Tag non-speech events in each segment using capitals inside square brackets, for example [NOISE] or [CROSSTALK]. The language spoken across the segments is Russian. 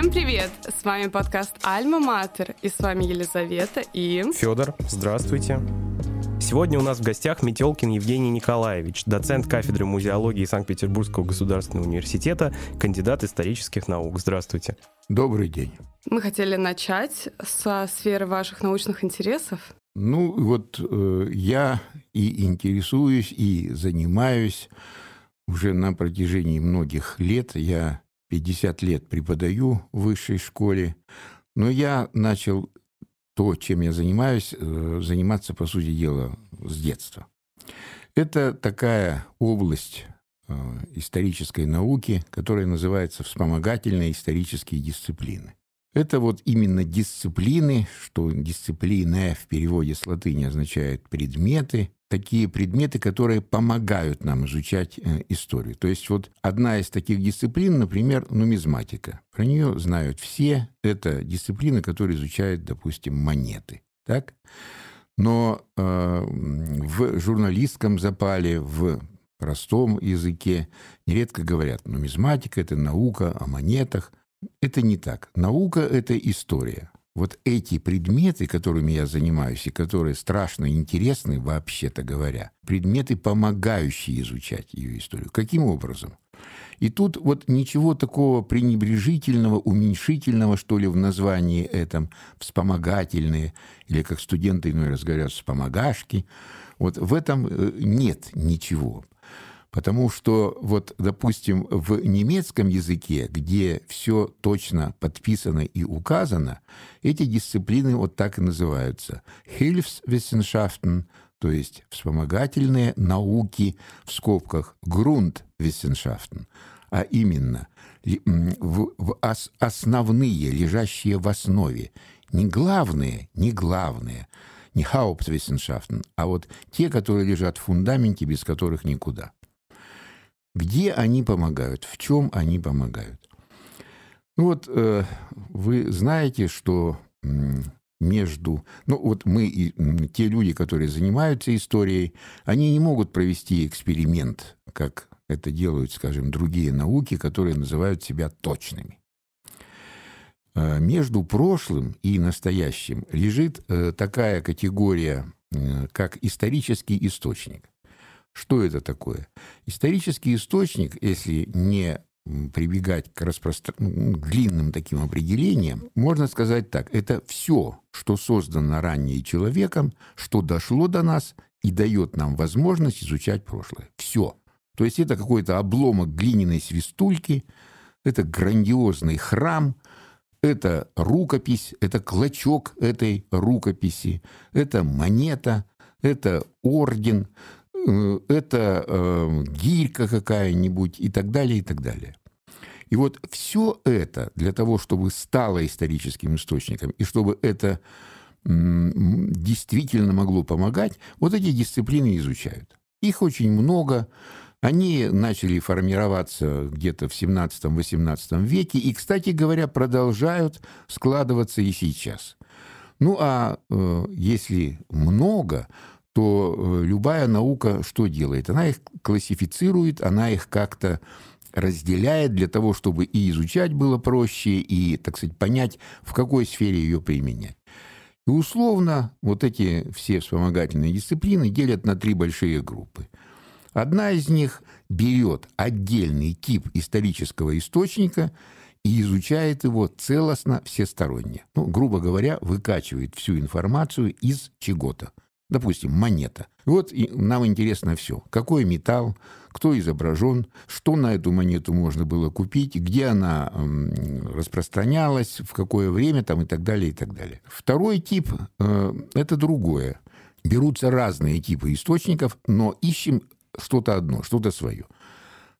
Всем привет! С вами подкаст «Альма Матер» и с вами Елизавета и... Федор, здравствуйте. Сегодня у нас в гостях Метелкин Евгений Николаевич, доцент кафедры музеологии Санкт-Петербургского государственного университета, кандидат исторических наук. Здравствуйте. Добрый день. Мы хотели начать со сферы ваших научных интересов. Ну, вот э, я и интересуюсь, и занимаюсь уже на протяжении многих лет. Я 50 лет преподаю в высшей школе, но я начал то, чем я занимаюсь, э, заниматься, по сути дела, с детства. Это такая область э, исторической науки, которая называется вспомогательные исторические дисциплины. Это вот именно дисциплины, что дисциплина в переводе с латыни означает предметы, такие предметы, которые помогают нам изучать э, историю. То есть вот одна из таких дисциплин, например, нумизматика. Про нее знают все. Это дисциплина, которая изучает, допустим, монеты. Так? Но э, в журналистском запале, в простом языке нередко говорят, нумизматика – это наука о монетах. Это не так. Наука – это история вот эти предметы, которыми я занимаюсь, и которые страшно интересны, вообще-то говоря, предметы, помогающие изучать ее историю. Каким образом? И тут вот ничего такого пренебрежительного, уменьшительного, что ли, в названии этом, вспомогательные, или как студенты иной раз говорят, вспомогашки, вот в этом э, нет ничего. Потому что, вот, допустим, в немецком языке, где все точно подписано и указано, эти дисциплины вот так и называются. Hilfswissenschaften, то есть вспомогательные науки в скобках Grundwissenschaften, а именно в, в ос, основные, лежащие в основе, не главные, не главные, не Hauptwissenschaften, а вот те, которые лежат в фундаменте, без которых никуда. Где они помогают? В чем они помогают? Ну вот э, вы знаете, что между... Ну вот мы и те люди, которые занимаются историей, они не могут провести эксперимент, как это делают, скажем, другие науки, которые называют себя точными. Э, между прошлым и настоящим лежит э, такая категория, э, как исторический источник. Что это такое? Исторический источник, если не прибегать к, распростр... Ну, к длинным таким определениям, можно сказать так, это все, что создано ранее человеком, что дошло до нас и дает нам возможность изучать прошлое. Все. То есть это какой-то обломок глиняной свистульки, это грандиозный храм, это рукопись, это клочок этой рукописи, это монета, это орден, это э, гирька какая-нибудь и так далее, и так далее. И вот все это для того, чтобы стало историческим источником, и чтобы это действительно могло помогать, вот эти дисциплины изучают. Их очень много. Они начали формироваться где-то в 17-18 веке и, кстати говоря, продолжают складываться и сейчас. Ну а э, если много, то э, любая наука что делает? Она их классифицирует, она их как-то разделяет для того, чтобы и изучать было проще, и, так сказать, понять, в какой сфере ее применять. И условно вот эти все вспомогательные дисциплины делят на три большие группы. Одна из них берет отдельный тип исторического источника и изучает его целостно, всесторонне. Ну, грубо говоря, выкачивает всю информацию из чего-то. Допустим, монета. Вот и нам интересно все. Какой металл, кто изображен, что на эту монету можно было купить, где она распространялась, в какое время там и так далее, и так далее. Второй тип э, – это другое. Берутся разные типы источников, но ищем что-то одно, что-то свое.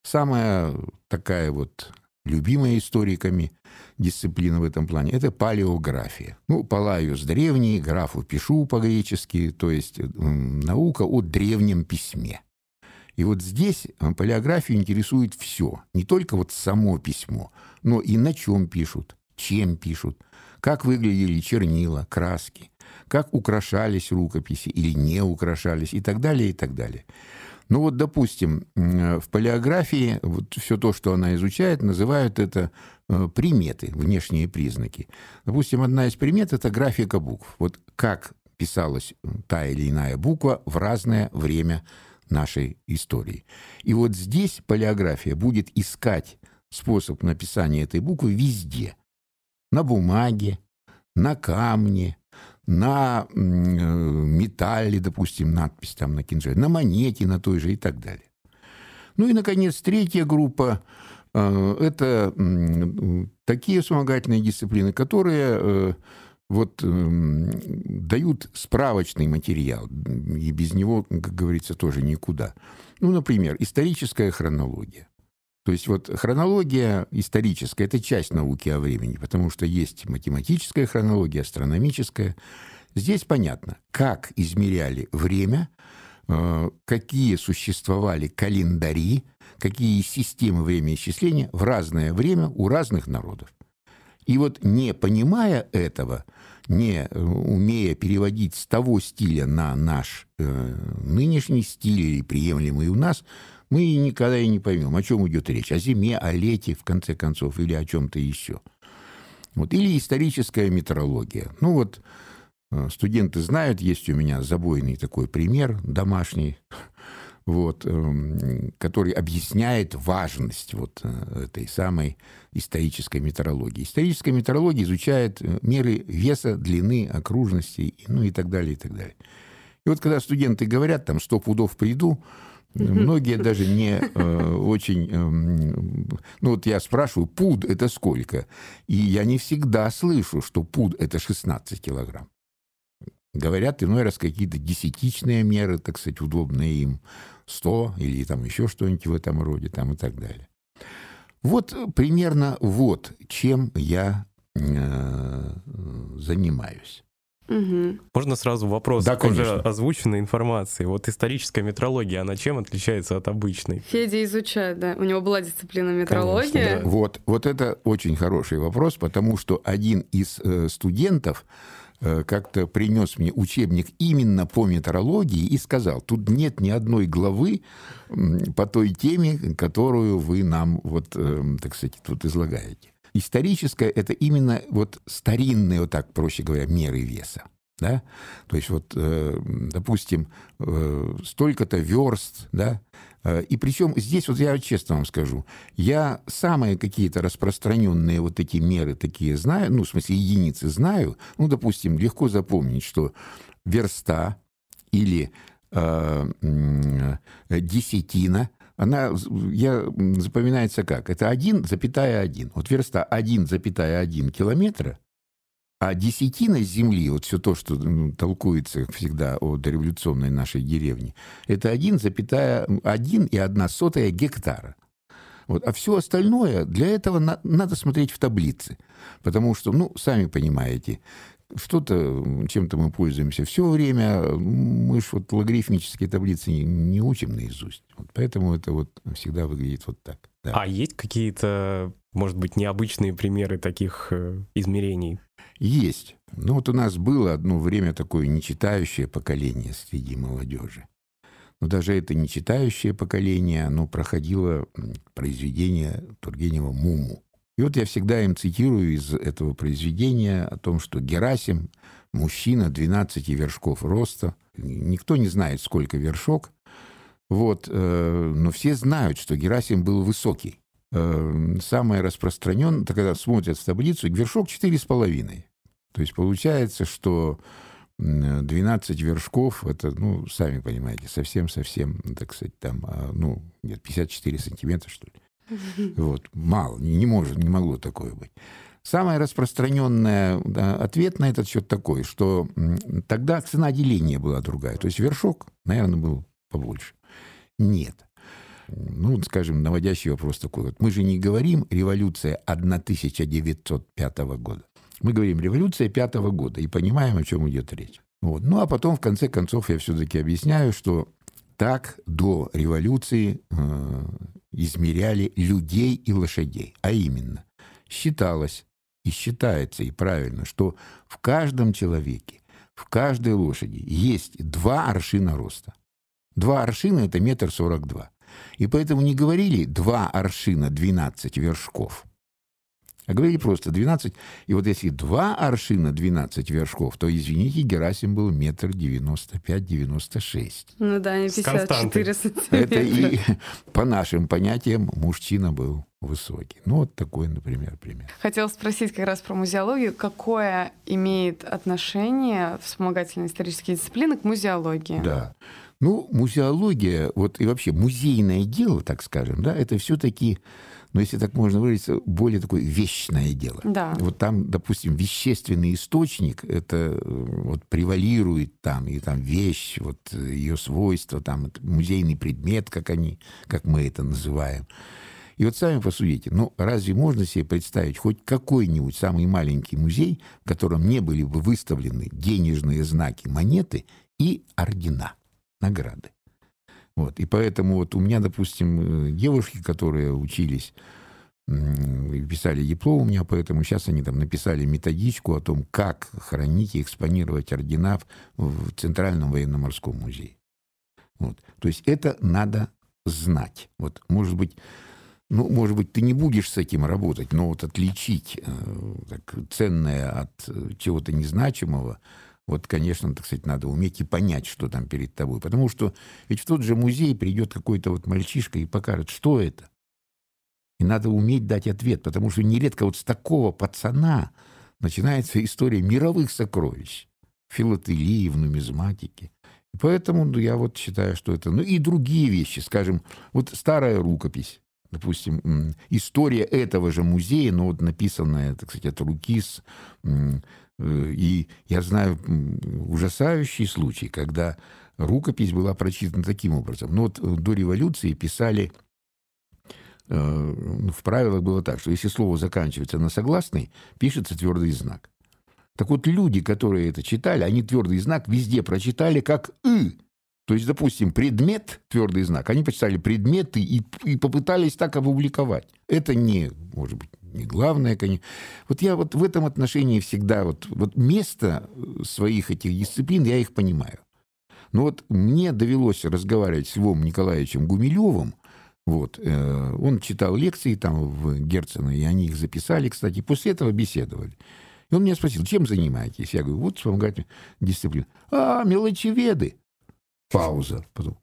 Самая такая вот любимая историками дисциплина в этом плане, это палеография. Ну, палаюс древний, графу пишу по-гречески, то есть наука о древнем письме. И вот здесь э, палеографию интересует все. Не только вот само письмо, но и на чем пишут, чем пишут, как выглядели чернила, краски, как украшались рукописи или не украшались и так далее, и так далее. Ну вот, допустим, в палеографии вот все то, что она изучает, называют это э, приметы, внешние признаки. Допустим, одна из примет – это графика букв. Вот как писалась та или иная буква в разное время нашей истории. И вот здесь палеография будет искать способ написания этой буквы везде. На бумаге, на камне, на э, металле, допустим, надпись там на кинжале, на монете, на той же и так далее. Ну и, наконец, третья группа э, – это такие вспомогательные дисциплины, которые э, вот дают справочный материал, и без него, как говорится, тоже никуда. Ну, например, историческая хронология. То есть вот хронология историческая – это часть науки о времени, потому что есть математическая хронология, астрономическая. Здесь понятно, как измеряли время, э, какие существовали календари, какие системы времяисчисления в разное время у разных народов. И вот не понимая этого, не э, умея переводить с того стиля на наш э, нынешний стиль приемлемый у нас – мы никогда и не поймем, о чем идет речь. О зиме, о лете, в конце концов, или о чем-то еще. Вот. Или историческая метеорология. Ну вот, э, студенты знают, есть у меня забойный такой пример домашний, вот, эм, который объясняет важность вот э, этой самой исторической метеорологии. Историческая метеорология изучает э, меры веса, длины, окружности, ну и так далее, и так далее. И вот когда студенты говорят, там, сто пудов приду, Многие даже не э, очень... Э, ну вот я спрашиваю, пуд это сколько? И я не всегда слышу, что пуд это 16 килограмм. Говорят иной раз какие-то десятичные меры, так сказать, удобные им. 100 или там еще что-нибудь в этом роде, там и так далее. Вот примерно вот чем я э, занимаюсь. Угу. Можно сразу вопрос да, уже озвученной информации. Вот историческая метрология, она чем отличается от обычной? Федя изучает, да. У него была дисциплина метрология. Конечно, да. Вот, вот это очень хороший вопрос, потому что один из э, студентов э, как-то принес мне учебник именно по метрологии и сказал, тут нет ни одной главы по той теме, которую вы нам, вот, э, так сказать, тут излагаете. Историческое – это именно вот старинные, вот так, проще говоря, меры веса. Да? То есть вот, э, допустим, э, столько-то верст, да, э, и причем здесь, вот я честно вам скажу, я самые какие-то распространенные вот такие меры такие знаю, ну, в смысле, единицы знаю. Ну, допустим, легко запомнить, что верста или э, десятина она я, запоминается как? Это 1,1. Вот верста 1,1 километра, а десятина земли, вот все то, что ну, толкуется всегда о дореволюционной нашей деревне, это 1,1 и 1 сотая гектара. Вот. А все остальное, для этого на, надо смотреть в таблицы. Потому что, ну, сами понимаете, что-то, чем-то мы пользуемся все время. Мы же вот логарифмические таблицы не, не учим наизусть. Вот поэтому это вот всегда выглядит вот так. Да. А есть какие-то, может быть, необычные примеры таких э, измерений? Есть. Ну вот у нас было одно время такое нечитающее поколение среди молодежи. Но даже это нечитающее поколение, оно проходило произведение Тургенева «Муму». И вот я всегда им цитирую из этого произведения о том, что Герасим – мужчина 12 вершков роста. Никто не знает, сколько вершок. Вот, э, но все знают, что Герасим был высокий. Э, самое распространенное, когда смотрят в таблицу, вершок 4,5. То есть получается, что 12 вершков, это, ну, сами понимаете, совсем-совсем, так сказать, там, а, ну, нет, 54 сантиметра, что ли. [LAUGHS] Вот, мало, не, может, не могло такое быть. Самый распространенный ответ на этот счет такой, что тогда цена деления была другая. То есть вершок, наверное, был побольше. Нет. Ну, скажем, наводящий вопрос такой. Вот. Мы же не говорим революция 1905 года. Мы говорим революция пятого года и понимаем, о чем идет речь. Вот. Ну, а потом, в конце концов, я все-таки объясняю, что так до революции э, измеряли людей и лошадей. А именно, считалось и считается, и правильно, что в каждом человеке, в каждой лошади есть два аршина роста. Два аршина – это метр сорок два. И поэтому не говорили два аршина 12 вершков, а говорили просто 12. И вот если два аршина 12 вершков, то, извините, Герасим был метр девяносто пять, девяносто шесть. Ну да, не С константой. 54 сантиметра. Это и [LAUGHS] по нашим понятиям мужчина был высокий. Ну, вот такой, например, пример. Хотела спросить как раз про музеологию. Какое имеет отношение вспомогательные исторические дисциплины к музеологии? Да. Ну, музеология, вот и вообще музейное дело, так скажем, да, это все-таки, ну, если так можно выразиться, более такое вещное дело. Да. Вот там, допустим, вещественный источник, это э, вот превалирует там, и там вещь, вот ее свойства, там музейный предмет, как они, как мы это называем. И вот сами посудите, ну разве можно себе представить хоть какой-нибудь самый маленький музей, в котором не были бы выставлены денежные знаки, монеты и ордена, награды? Вот. И поэтому вот у меня, допустим, э, девушки, которые учились писали диплом у меня, поэтому сейчас они там написали методичку о том, как хранить и экспонировать ордена в, в Центральном военно-морском музее. Вот. То есть это надо знать. Вот, может быть, ну, может быть, ты не будешь с этим работать, но вот отличить э, так, ценное от э, чего-то незначимого, вот, конечно, так сказать, надо уметь и понять, что там перед тобой. Потому что ведь в тот же музей придет какой-то вот мальчишка и покажет, что это. И надо уметь дать ответ, потому что нередко вот с такого пацана начинается история мировых сокровищ. Филателии, в нумизматике. И Поэтому ну, я вот считаю, что это... Ну и другие вещи, скажем, вот старая рукопись, допустим, история этого же музея, но вот написанная, так сказать, от руки с... э, И я знаю ужасающий случай, когда рукопись была прочитана таким образом. Ну вот э, до революции писали э, ну, в правилах было так, что если слово заканчивается на согласный, пишется твердый знак. Так вот, люди, которые это читали, они твердый знак везде прочитали как «ы». То есть, допустим, предмет, твердый знак, они почитали предметы и, и попытались так опубликовать. Это не, может быть, не главное, конечно. Вот я вот в этом отношении всегда, вот, вот место своих этих дисциплин, я их понимаю. Но вот мне довелось разговаривать с Львом Николаевичем Гумилевым, вот, э, он читал лекции там в Герцена, и они их записали, кстати, после этого беседовали. И он меня спросил, чем занимаетесь? Я говорю, вот вспомогательная дисциплина. А, мелочеведы. Пауза. Потом.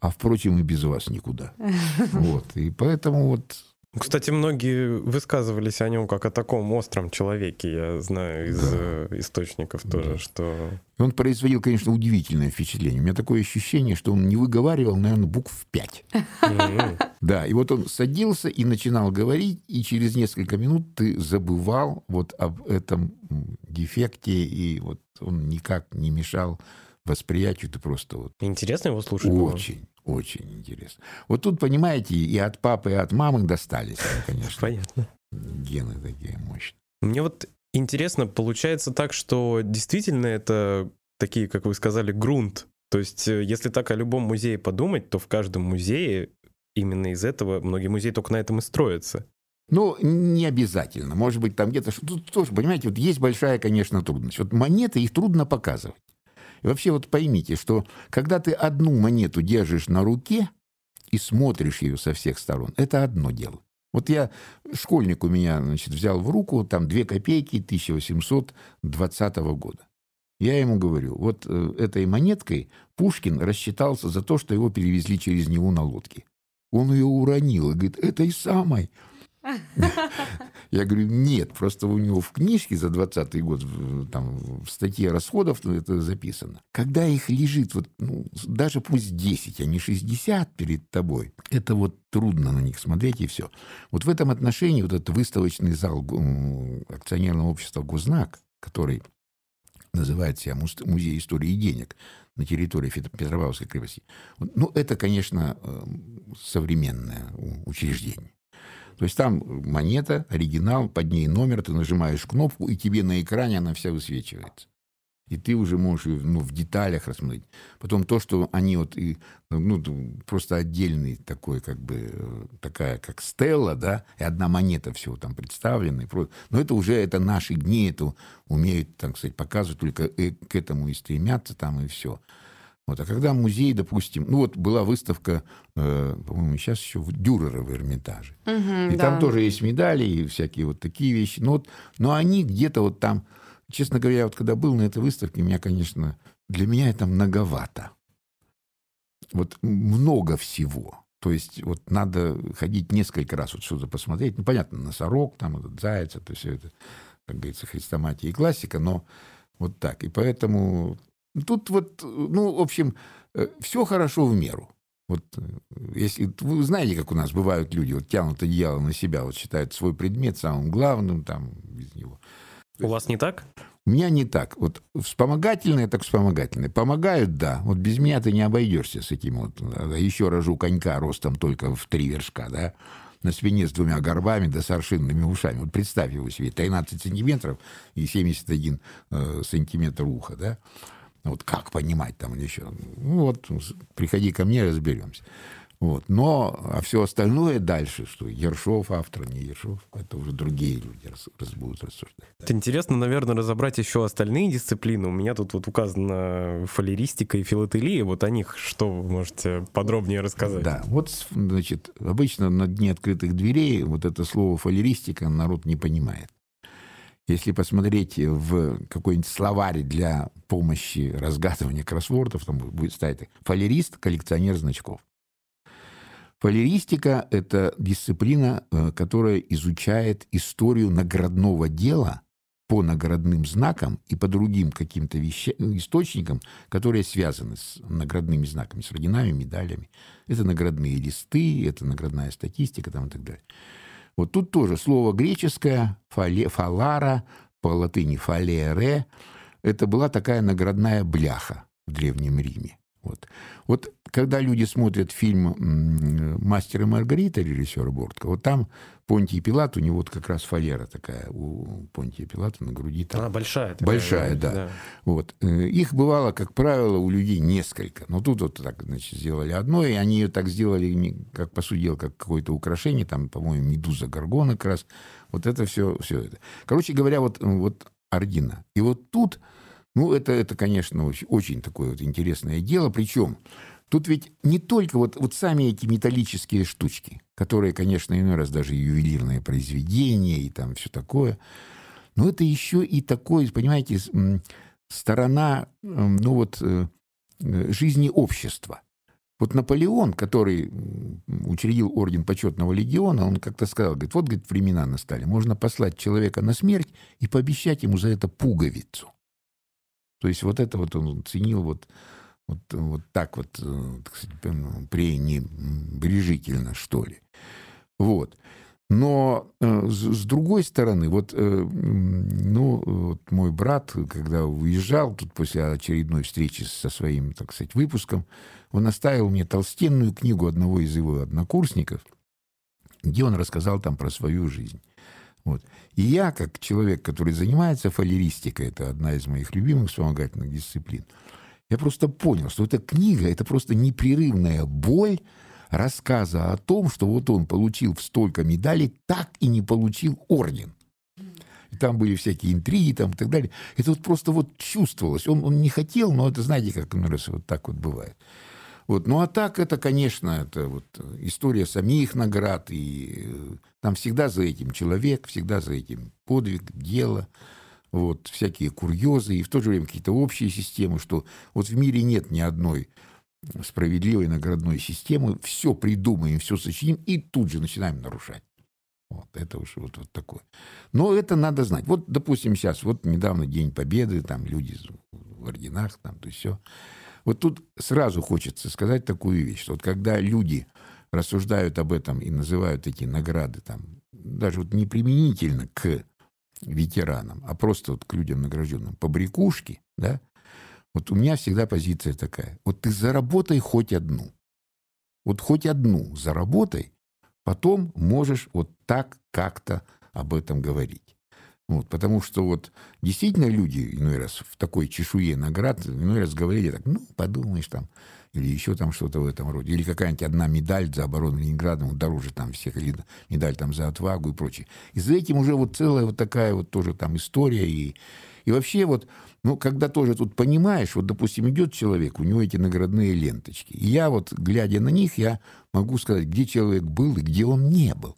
А, впрочем, и без вас никуда. [LAUGHS] Вот. И поэтому вот Кстати, многие высказывались о нем как о таком остром человеке. Я знаю из Да. э, источников тоже, Да. что... Он производил, конечно, удивительное впечатление. У меня такое ощущение, что он не выговаривал, наверное, букв пять. Да, и вот он садился и начинал говорить, и через несколько минут ты забывал вот об этом дефекте, и вот он никак не мешал восприятию, ты просто вот Интересно его слушать было? очень, очень интересно. Вот тут, понимаете, и от папы, и от мамы достались, [LAUGHS] конечно, Понятно. гены такие мощные. Мне вот интересно, получается так, что действительно это такие, как вы сказали, грунт. То есть, э, если так о любом музее подумать, то в каждом музее именно из этого многие музеи только на этом и строятся. Ну, не обязательно. Может быть, там где-то... что- Тут тоже, понимаете, вот есть большая, конечно, трудность. Вот монеты, их трудно показывать. И вообще вот поймите, что когда ты одну монету держишь на руке и смотришь ее со всех сторон, это одно дело. Вот я, школьник у меня, значит, взял в руку там две копейки 1820 года. Я ему говорю, вот э, этой монеткой Пушкин рассчитался за то, что его перевезли через него на лодке. Он ее уронил и говорит, этой самой. [LAUGHS] Я говорю, нет, просто у него в книжке за 20 год, там, в статье расходов это записано. Когда их лежит, вот, ну, даже пусть 10, а не 60 перед тобой, это вот трудно на них смотреть и все. Вот в этом отношении вот этот выставочный зал акционерного общества «Гознак», который называет себя муз- Музей истории и денег на территории Петропавловской крепости. Ну, это, конечно, э, современное учреждение. То есть там монета, оригинал, под ней номер, ты нажимаешь кнопку, и тебе на экране она вся высвечивается. И ты уже можешь её, ну, в деталях рассмотреть. Потом то, что они вот и, ну, просто отдельный такой, как бы, э, такая, как стелла, да, и одна монета всего там представлена. Но это уже, это наши дни, это умеют, так сказать, показывать, только э, к этому и стремятся там, и все. Вот. А когда музей, допустим, ну вот была выставка, э, по-моему, сейчас еще в Дюрера в Эрмитаже. Угу, и да. там тоже есть медали и всякие вот такие вещи. Но, вот, но они где-то вот там, честно говоря, вот когда был на этой выставке, меня, конечно, для меня это многовато. Вот много всего. То есть вот надо ходить несколько раз, вот что-то посмотреть. Ну, понятно, носорог, там этот заяц, это все это, как говорится, хрестоматия и классика, но вот так. И поэтому тут вот, ну, в общем, все хорошо в меру. Вот если вы знаете, как у нас бывают люди, вот тянут одеяло на себя, вот считают свой предмет самым главным, там без него. У вас не так? У меня не так. Вот вспомогательные, так вспомогательные. Помогают, да. Вот без меня ты не обойдешься с этим вот. Еще рожу конька ростом только в три вершка, да. На спине с двумя горбами да с аршинными ушами. Вот представь его себе. 13 сантиметров и 71 э, сантиметр уха, да. Вот как понимать там еще? Ну, вот приходи ко мне, разберемся. Вот. Но, а все остальное дальше, что Ершов автор, не Ершов, это уже другие люди раз, раз будут рассуждать. Это интересно, наверное, разобрать еще остальные дисциплины. У меня тут вот указана фалеристика и филателия. Вот о них что вы можете подробнее рассказать? Да, вот, значит, обычно на дне открытых дверей вот это слово фалеристика народ не понимает. Если посмотреть в какой-нибудь словарь для помощи разгадывания кроссвордов, там будет стоять фалерист, коллекционер значков. Фалеристика – это дисциплина, которая изучает историю наградного дела по наградным знакам и по другим каким-то вещам, источникам, которые связаны с наградными знаками, с орденами, медалями. Это наградные листы, это наградная статистика там, и так далее. Вот тут тоже слово греческое, фале, фалара, по латыни фалере, это была такая наградная бляха в Древнем Риме. Вот. вот когда люди смотрят фильм «Мастер и Маргарита» режиссера Бортко, вот там Понтий Пилат, у него вот как раз фалера такая у Понтия Пилата на груди. Там. Она большая. Такая, большая, да. да. Вот. Их бывало, как правило, у людей несколько. Но тут вот так, значит, сделали одно, и они ее так сделали, как, по сути дела, как какое-то украшение, там, по-моему, медуза горгона как раз. Вот это все, все это. Короче говоря, вот, вот ордена. И вот тут ну, это, это конечно, очень, такое вот интересное дело. Причем тут ведь не только вот, вот сами эти металлические штучки, которые, конечно, иной раз даже ювелирные произведения и там все такое, но это еще и такое, понимаете, сторона, ну вот, э, жизни общества. Вот Наполеон, который учредил орден почетного легиона, он как-то сказал, говорит, вот, говорит, времена настали, можно послать человека на смерть и пообещать ему за это пуговицу. То есть вот это вот он ценил вот, вот, вот так вот, так сказать, пренебрежительно, что ли. Вот. Но э, с, с другой стороны, вот, э, ну, вот мой брат, когда уезжал тут после очередной встречи со своим, так сказать, выпуском, он оставил мне толстенную книгу одного из его однокурсников, где он рассказал там про свою жизнь. Вот. И я, как человек, который занимается фалеристикой, это одна из моих любимых вспомогательных дисциплин, я просто понял, что эта книга – это просто непрерывная боль рассказа о том, что вот он получил столько медалей, так и не получил орден. И там были всякие интриги там, и так далее. Это вот просто вот чувствовалось. Он, он не хотел, но это, знаете, как ну, раз вот так вот бывает. Вот. Ну а так это, конечно, это вот история самих наград, и там всегда за этим человек, всегда за этим подвиг, дело, вот, всякие курьезы, и в то же время какие-то общие системы, что вот в мире нет ни одной справедливой наградной системы, все придумаем, все сочиним, и тут же начинаем нарушать. Вот это уж вот, вот такое. Но это надо знать. Вот, допустим, сейчас, вот недавно День Победы, там люди в орденах, там, то все. Вот тут сразу хочется сказать такую вещь, что вот когда люди рассуждают об этом и называют эти награды там, даже вот не применительно к ветеранам, а просто вот к людям награжденным, побрякушки, да, вот у меня всегда позиция такая. Вот ты заработай хоть одну. Вот хоть одну заработай, потом можешь вот так как-то об этом говорить. Вот, потому что вот действительно люди иной раз в такой чешуе наград иной раз говорили так, ну, подумаешь там, или еще там что-то в этом роде. Или какая-нибудь одна медаль за оборону Ленинграда ну, дороже там всех, или медаль там за отвагу и прочее. И за этим уже вот целая вот такая вот тоже там история, и, И вообще вот, ну, когда тоже тут понимаешь, вот, допустим, идет человек, у него эти наградные ленточки. И я вот, глядя на них, я могу сказать, где человек был и где он не был.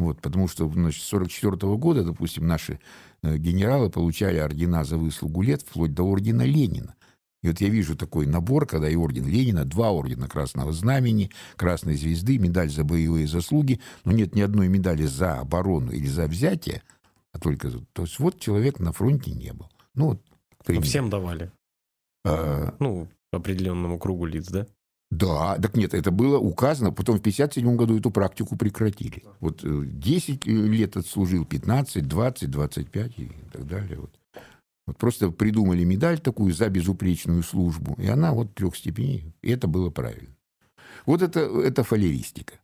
Вот, потому что значит, с 1944 года, допустим, наши э, генералы получали ордена за выслугу лет, вплоть до ордена Ленина. И вот я вижу такой набор, когда и орден Ленина, два ордена Красного Знамени, Красной Звезды, медаль за боевые заслуги, но нет ни одной медали за оборону или за взятие, а только... То есть вот человек на фронте не был. Ну, вот, ну всем давали. А... Ну, определенному кругу лиц, да? Да, так нет, это было указано, потом в 1957 году эту практику прекратили. Вот 10 э, лет отслужил, 15, 20, 25 и так далее. Вот. Вот просто придумали медаль такую за безупречную службу, и она вот трех степеней, и это было правильно. Вот это, это фалеристика.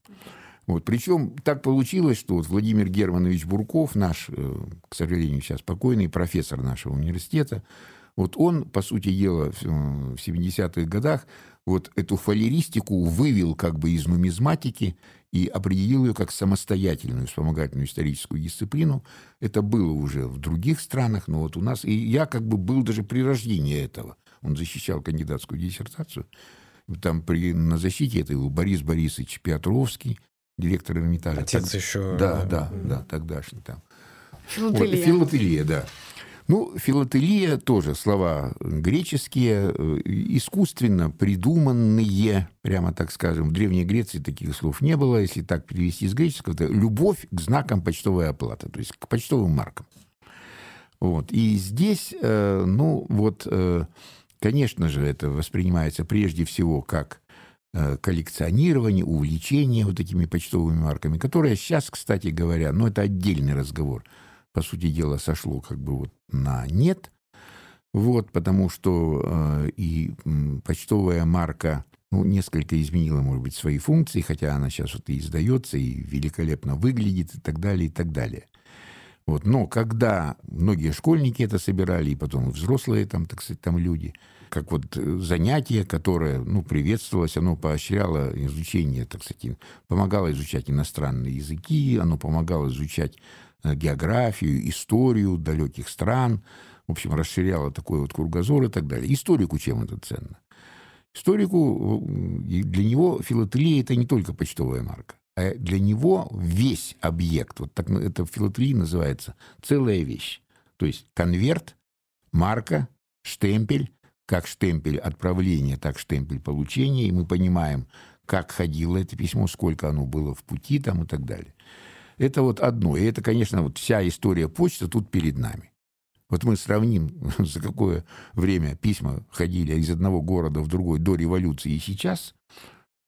Вот. Причем так получилось, что вот Владимир Германович Бурков, наш, э, к сожалению, сейчас покойный профессор нашего университета, вот он, по сути дела, в 70-х годах вот эту фалеристику вывел как бы из нумизматики и определил ее как самостоятельную вспомогательную историческую дисциплину. Это было уже в других странах, но вот у нас... И я как бы был даже при рождении этого. Он защищал кандидатскую диссертацию. Там при, на защите это был Борис Борисович Петровский, директор Эрмитажа. Отец так, еще... Да, да, да, тогдашний там. Филателия. Вот, филателия, да. Ну, филателия тоже слова греческие, э, искусственно придуманные, прямо так скажем. В Древней Греции таких слов не было. Если так перевести из греческого, это любовь к знакам почтовой оплаты, то есть к почтовым маркам. Вот. И здесь, э, ну, вот, э, конечно же, это воспринимается прежде всего как коллекционирование, увлечение вот этими почтовыми марками, которые сейчас, кстати говоря, ну, это отдельный разговор – по сути дела, сошло как бы вот на нет. Вот, потому что э, и почтовая марка ну, несколько изменила, может быть, свои функции, хотя она сейчас вот и издается, и великолепно выглядит, и так далее, и так далее. Вот. Но когда многие школьники это собирали, и потом взрослые там, так сказать, там люди, как вот э, занятие, которое, ну, приветствовалось, оно поощряло изучение, так сказать, помогало изучать иностранные языки, оно помогало изучать географию, историю далеких стран, в общем, расширяла такой вот кругозор и так далее. Историку чем это ценно? Историку, э, для него филателия – это не только почтовая марка, а для него весь объект, вот так это филателии называется, целая вещь. То есть конверт, марка, штемпель, как штемпель отправления, так штемпель получения, и мы понимаем, как ходило это письмо, сколько оно было в пути там и так далее. Это вот одно. И это, конечно, вот вся история почты тут перед нами. Вот мы сравним, [LAUGHS] за какое время письма ходили из одного города в другой до революции и сейчас,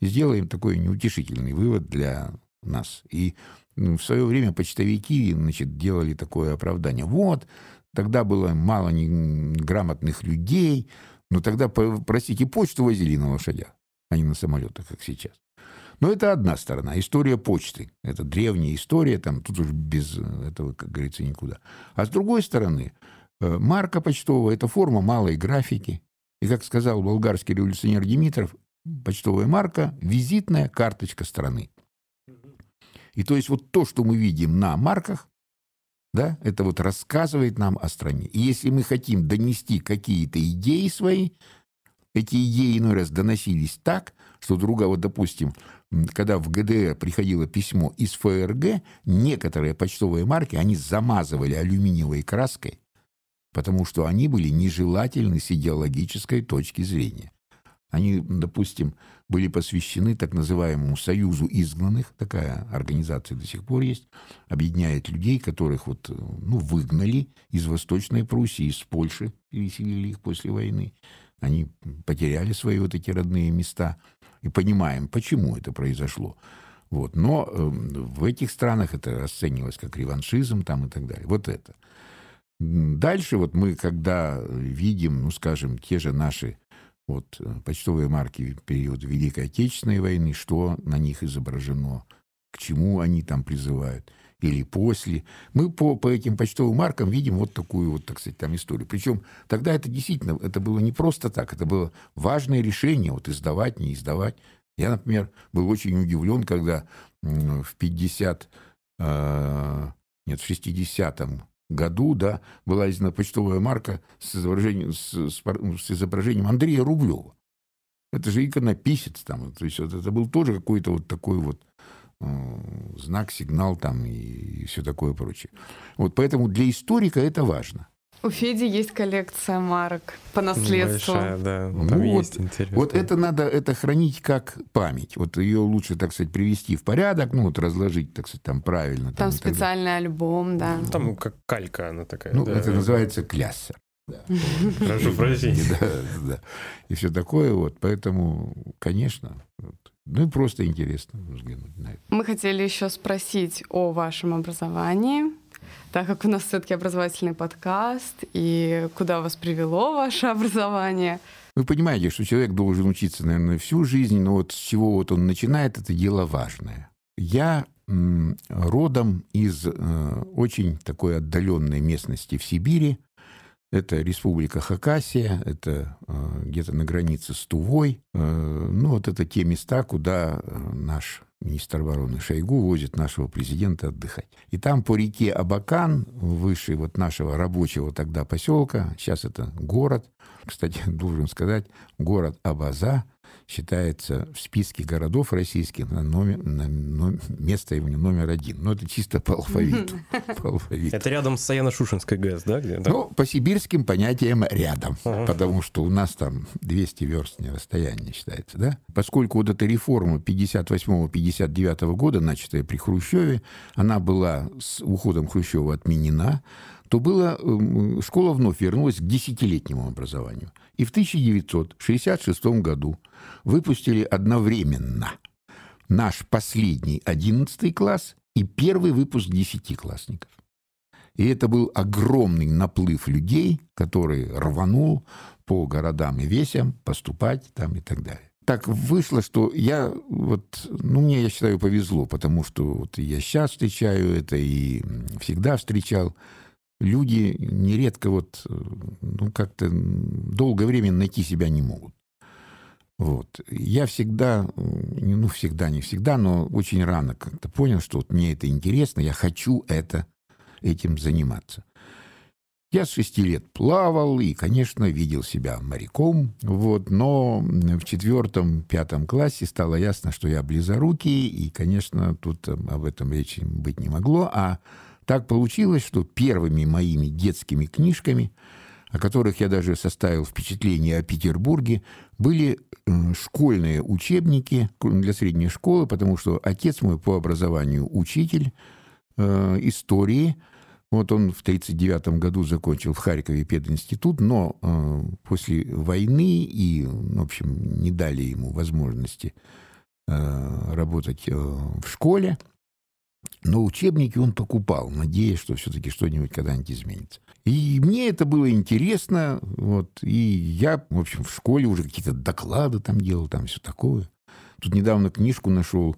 сделаем такой неутешительный вывод для нас. И в свое время почтовики значит, делали такое оправдание. Вот, тогда было мало грамотных людей, но тогда, простите, почту возили на лошадях, а не на самолетах, как сейчас. Но это одна сторона. История почты. Это древняя история, там, тут уж без этого, как говорится, никуда. А с другой стороны, э, марка почтовая – это форма малой графики. И, как сказал болгарский революционер Димитров, почтовая марка – визитная карточка страны. И то есть вот то, что мы видим на марках, да, это вот рассказывает нам о стране. И если мы хотим донести какие-то идеи свои, эти идеи иной раз доносились так, что друга, вот, допустим, когда в ГДР приходило письмо из ФРГ, некоторые почтовые марки, они замазывали алюминиевой краской, потому что они были нежелательны с идеологической точки зрения. Они, допустим, были посвящены так называемому Союзу изгнанных, такая организация до сих пор есть, объединяет людей, которых вот, ну, выгнали из Восточной Пруссии, из Польши, переселили их после войны. Они потеряли свои вот эти родные места – и понимаем, почему это произошло. Вот. Но э, в этих странах это расценивалось как реваншизм там и так далее. Вот это. Дальше вот мы, когда видим, ну, скажем, те же наши вот, э, почтовые марки в период Великой Отечественной войны, что на них изображено, к чему они там призывают, или после. Мы по, по этим почтовым маркам видим вот такую вот, так сказать, там историю. Причем тогда это действительно, это было не просто так, это было важное решение, вот издавать, не издавать. Я, например, был очень удивлен, когда в 50, э, нет, в 60-м году, да, была издана почтовая марка с изображением, с, с, с изображением Андрея Рублева. Это же иконописец там. То есть вот это был тоже какой-то вот такой вот знак, сигнал там и, и все такое прочее. Вот поэтому для историка это важно. У Феди есть коллекция марок по наследству. Большая, да. Там Ну, есть интересно. Вот это надо это хранить как память. Вот ее лучше, так сказать, привести в порядок, ну вот разложить, так сказать, там правильно. Там далее. специальный альбом, да. Там как калька она такая. Ну, да. это называется клясса. [LAUGHS] Прошу прощения. [LAUGHS] Да, да. И все такое вот. Поэтому, конечно, вот. Ну и просто интересно взглянуть на это. Мы хотели еще спросить о вашем образовании, так как у нас все-таки образовательный подкаст, и куда вас привело ваше [LAUGHS] образование. Вы понимаете, что человек должен учиться, наверное, всю жизнь, но вот с чего вот он начинает, это дело важное. Я родом из э, очень такой отдаленной местности в Сибири. Это республика Хакасия, это э, где-то на границе с Тувой. Э, ну, вот это те места, куда э, наш министр обороны Шойгу возит нашего президента отдыхать. И там по реке Абакан, выше вот нашего рабочего тогда поселка, сейчас это город, кстати, [LAUGHS] должен сказать, город Абаза считается в списке городов российских на, номер, на nom- место его номер один. Но это чисто [LAUGHS] по алфавиту. [LAUGHS] По алфавиту. Это рядом с Саяно-Шушенской ГЭС, да? Где? Да. Ну, по сибирским понятиям рядом, Ага. потому что у нас там 200 верстное расстояние считается, да? Поскольку вот эта реформа 58-59 года, начатая при Хрущеве, она была с уходом Хрущева отменена, то было, эм, школа вновь вернулась к десятилетнему образованию. И в 1966 году выпустили одновременно наш последний 11 класс и первый выпуск десятиклассников. И это был огромный наплыв людей, который рванул по городам и весям поступать там и так далее. Так вышло, что я вот, ну, мне, я считаю, повезло, потому что вот я сейчас встречаю это и всегда встречал. Люди нередко вот, ну, как-то долгое время найти себя не могут. Вот. Я всегда, ну, всегда, не всегда, но очень рано как-то понял, что вот мне это интересно, я хочу это этим заниматься. Я с шести лет плавал и, конечно, видел себя моряком, вот, но в четвертом-пятом классе стало ясно, что я близорукий, и, конечно, тут э, об этом речи быть не могло, а так получилось, что первыми моими детскими книжками, о которых я даже составил впечатление о Петербурге, были э, школьные учебники для средней школы, потому что отец мой по образованию учитель э, истории, вот он в 1939 году закончил в Харькове пединститут, но э, после войны и, в общем, не дали ему возможности э, работать э, в школе. Но учебники он покупал, надеясь, что все-таки что-нибудь когда-нибудь изменится. И мне это было интересно. Вот, и я, в общем, в школе уже какие-то доклады там делал, там все такое. Тут недавно книжку нашел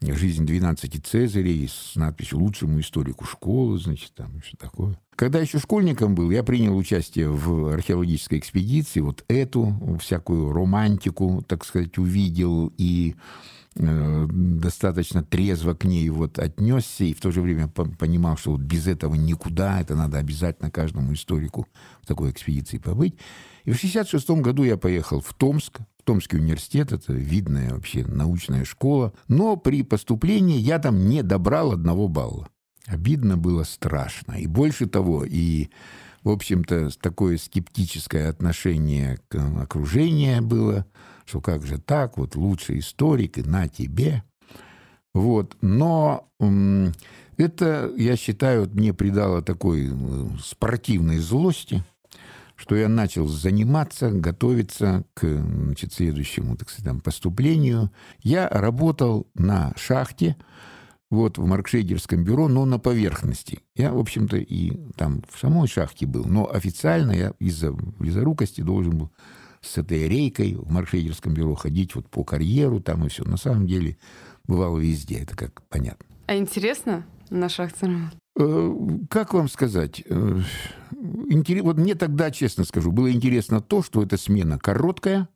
«Жизнь 12 Цезарей» с надписью «Лучшему историку школы», значит, там все такое. Когда еще школьником был, я принял участие в археологической экспедиции, вот эту всякую романтику, так сказать, увидел и достаточно трезво к ней вот отнесся и в то же время по- понимал, что вот без этого никуда, это надо обязательно каждому историку в такой экспедиции побыть. И в 1966 году я поехал в Томск, в Томский университет, это видная вообще научная школа, но при поступлении я там не добрал одного балла. Обидно было страшно. И больше того, и, в общем-то, такое скептическое отношение к окружению было, что как же так, вот лучший историк, и на тебе. Вот. Но это, я считаю, мне придало такой спортивной злости, что я начал заниматься, готовиться к значит, следующему, так сказать, поступлению. Я работал на шахте, вот в Маркшейдерском бюро, но на поверхности. Я, в общем-то, и там в самой шахте был, но официально я из-за близорукости должен был с этой рейкой в Маркшейдерском бюро ходить вот по карьеру там и все. На самом деле бывало везде, это как понятно. А интересно на шахте работать? Э, Как вам сказать? Э, интере- Вот мне тогда, честно скажу, было интересно то, что эта смена короткая,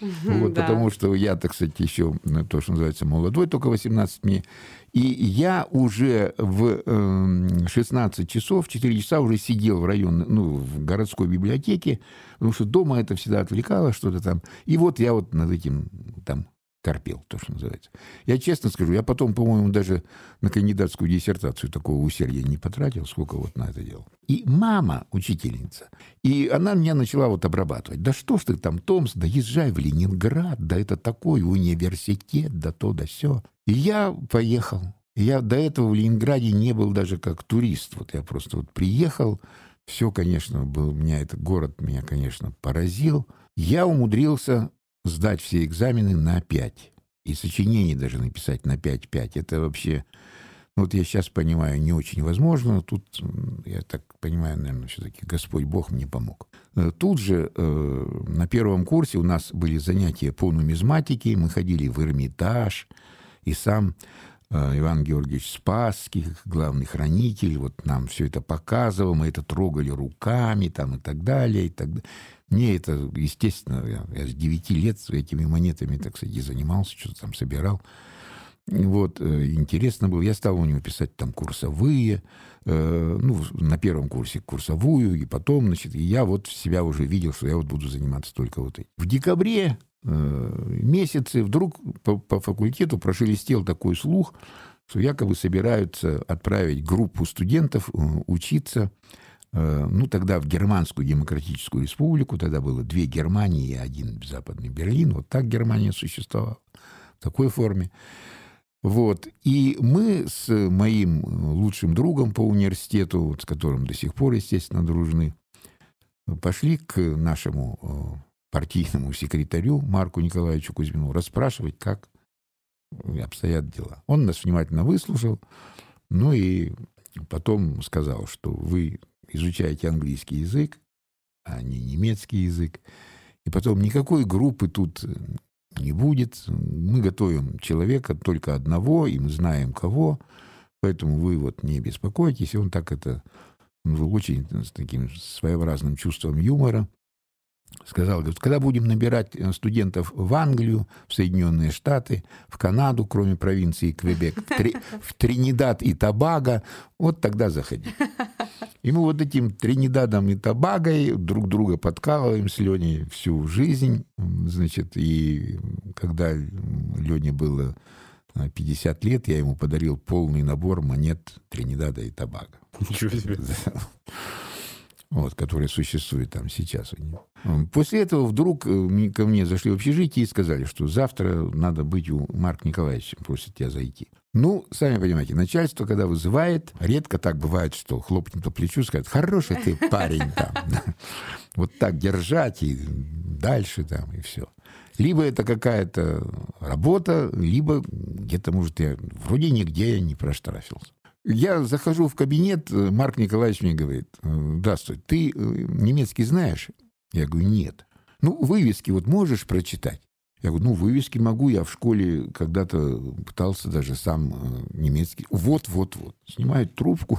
Вот, да. Потому что я, так сказать, еще то, что называется, молодой, только 18 мне. И я уже в э, 16 часов, 4 часа уже сидел в районе, ну, в городской библиотеке, потому что дома это всегда отвлекало что-то там. И вот я вот над этим там корпел, то, что называется. Я честно скажу, я потом, по-моему, даже на кандидатскую диссертацию такого усердия не потратил, сколько вот на это делал. И мама, учительница, и она меня начала вот обрабатывать. Да что ж ты там, Томс, да езжай в Ленинград, да это такой университет, да то, да все. И я поехал. Я до этого в Ленинграде не был даже как турист. Вот я просто вот приехал, все, конечно, был, меня этот город меня, конечно, поразил. Я умудрился сдать все экзамены на 5. И сочинение даже написать на 5-5. Это вообще, ну, вот я сейчас понимаю, не очень возможно. Тут, я так понимаю, наверное, все-таки Господь Бог мне помог. Э, тут же э, на первом курсе у нас были занятия по нумизматике. Мы ходили в Эрмитаж. И сам Иван Георгиевич Спасский, главный хранитель, вот нам все это показывал, мы это трогали руками там и так далее, и так далее. Мне это, естественно, я, я с 9 лет этими монетами, так сказать, занимался, что-то там собирал. Вот, э, интересно было. Я стал у него писать там курсовые, э, ну, на первом курсе курсовую, и потом, значит, и я вот себя уже видел, что я вот буду заниматься только вот этим. В декабре э, месяце вдруг по, по факультету прошелестел такой слух, что якобы собираются отправить группу студентов э, учиться Э, ну, тогда в Германскую Демократическую Республику, тогда было две Германии и один Западный Берлин, вот так Германия существовала, в такой форме. Вот. И мы с моим лучшим другом по университету, вот, с которым до сих пор, естественно, дружны, пошли к нашему партийному секретарю Марку Николаевичу Кузьмину расспрашивать, как обстоят дела. Он нас внимательно выслушал, ну и потом сказал, что вы изучаете английский язык, а не немецкий язык. И потом никакой группы тут э, не будет. Мы готовим человека только одного, и мы знаем кого. Поэтому вы вот не беспокойтесь. И он так это был очень с таким своеобразным чувством юмора сказал, говорит, когда будем набирать э, студентов в Англию, в Соединенные Штаты, в Канаду, кроме провинции Квебек, в, Три, [LAUGHS] в Тринидад и Тобаго, вот тогда заходи. И мы вот этим Тринидадом и Тобагой друг друга подкалываем с Леней всю жизнь. Значит, и когда Лене было 50 э, лет, я ему подарил полный набор монет Тринидада и Тобаго. Ничего себе вот, которая существует там сейчас. После этого вдруг э, ко мне зашли в общежитие и сказали, что завтра надо быть у Марка Николаевича, просит тебя зайти. Ну, сами понимаете, начальство, когда вызывает, редко так бывает, что хлопнет по плечу, скажет, хороший ты парень там. [LAUGHS] Вот так держать и дальше там, и все. Либо это какая-то работа, либо где-то, может, я вроде нигде я не проштрафился. Я захожу в кабинет, э, Марк Николаевич мне говорит, «Э, здравствуй, ты э, немецкий знаешь? Я говорю, нет. Ну, вывески вот можешь прочитать? Я говорю, ну, вывески могу, я в школе когда-то пытался даже сам немецкий. Вот, вот, вот. Снимают трубку.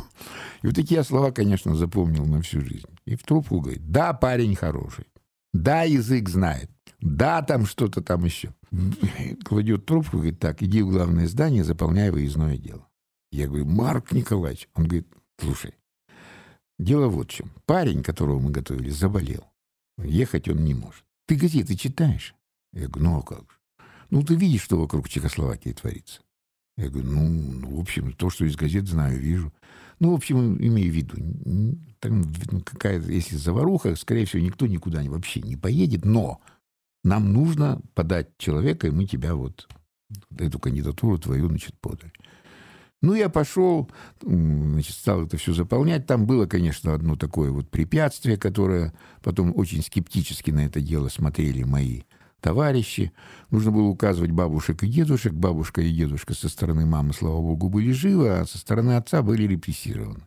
И вот такие слова, конечно, запомнил на всю жизнь. И в трубку говорит, да, парень хороший. Да, язык знает. Да, там что-то там еще. [LAUGHS] Кладет трубку, говорит, так, иди в главное здание, заполняй выездное дело. Я говорю, Марк Николаевич. Он говорит, слушай, дело вот в чем. Парень, которого мы готовили, заболел. Ехать он не может. Ты газеты читаешь? Я говорю, ну а как же? Ну, ты видишь, что вокруг Чехословакии творится. Я говорю, ну, ну, в общем, то, что из газет знаю, вижу. Ну, в общем, имею в виду, там какая-то, если заваруха, скорее всего, никто никуда вообще не поедет, но нам нужно подать человека, и мы тебя вот, эту кандидатуру твою, значит, подали. Ну, я пошел, значит, стал это все заполнять. Там было, конечно, одно такое вот препятствие, которое потом очень скептически на это дело смотрели мои товарищи. Нужно было указывать бабушек и дедушек. Бабушка и дедушка со стороны мамы, слава богу, были живы, а со стороны отца были репрессированы.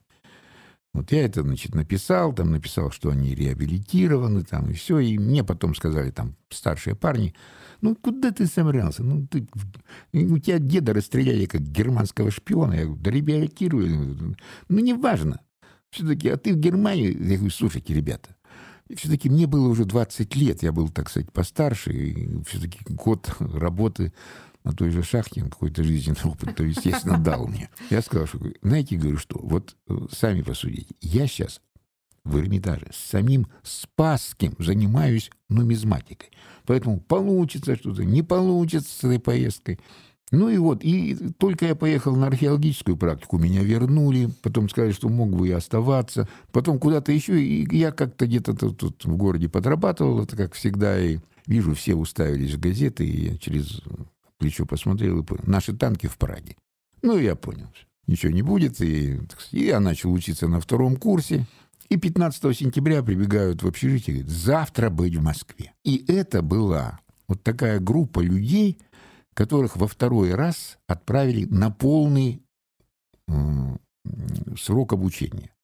Вот я это, значит, написал, там написал, что они реабилитированы, там, и все. И мне потом сказали, там, старшие парни, ну, куда ты собрался? Ну, ты, у тебя деда расстреляли как германского шпиона. Я говорю, да реабилитирую. Ну, неважно. Все-таки, а ты в Германии? Я говорю, слушайте, ребята, все-таки мне было уже 20 лет, я был, так сказать, постарше, и все-таки год работы на той же шахте, какой-то жизненный опыт, то, естественно, дал мне. Я сказал, что, знаете, говорю, что вот э, сами посудите, я сейчас в Эрмитаже с самим Спасским занимаюсь нумизматикой. Поэтому получится что-то, не получится с этой поездкой. Ну и вот, и только я поехал на археологическую практику, меня вернули, потом сказали, что мог бы и оставаться, потом куда-то еще, и я как-то где-то тут, тут в городе подрабатывал, это как всегда, и вижу, все уставились в газеты, и через плечо посмотрел и понял, наши танки в Праге. Ну, я понял, ничего не будет, и, и я начал учиться на втором курсе, и 15 сентября прибегают в общежитие и говорят, завтра быть в Москве. И это была вот такая группа людей, которых во второй раз отправили на полный э, срок обучения.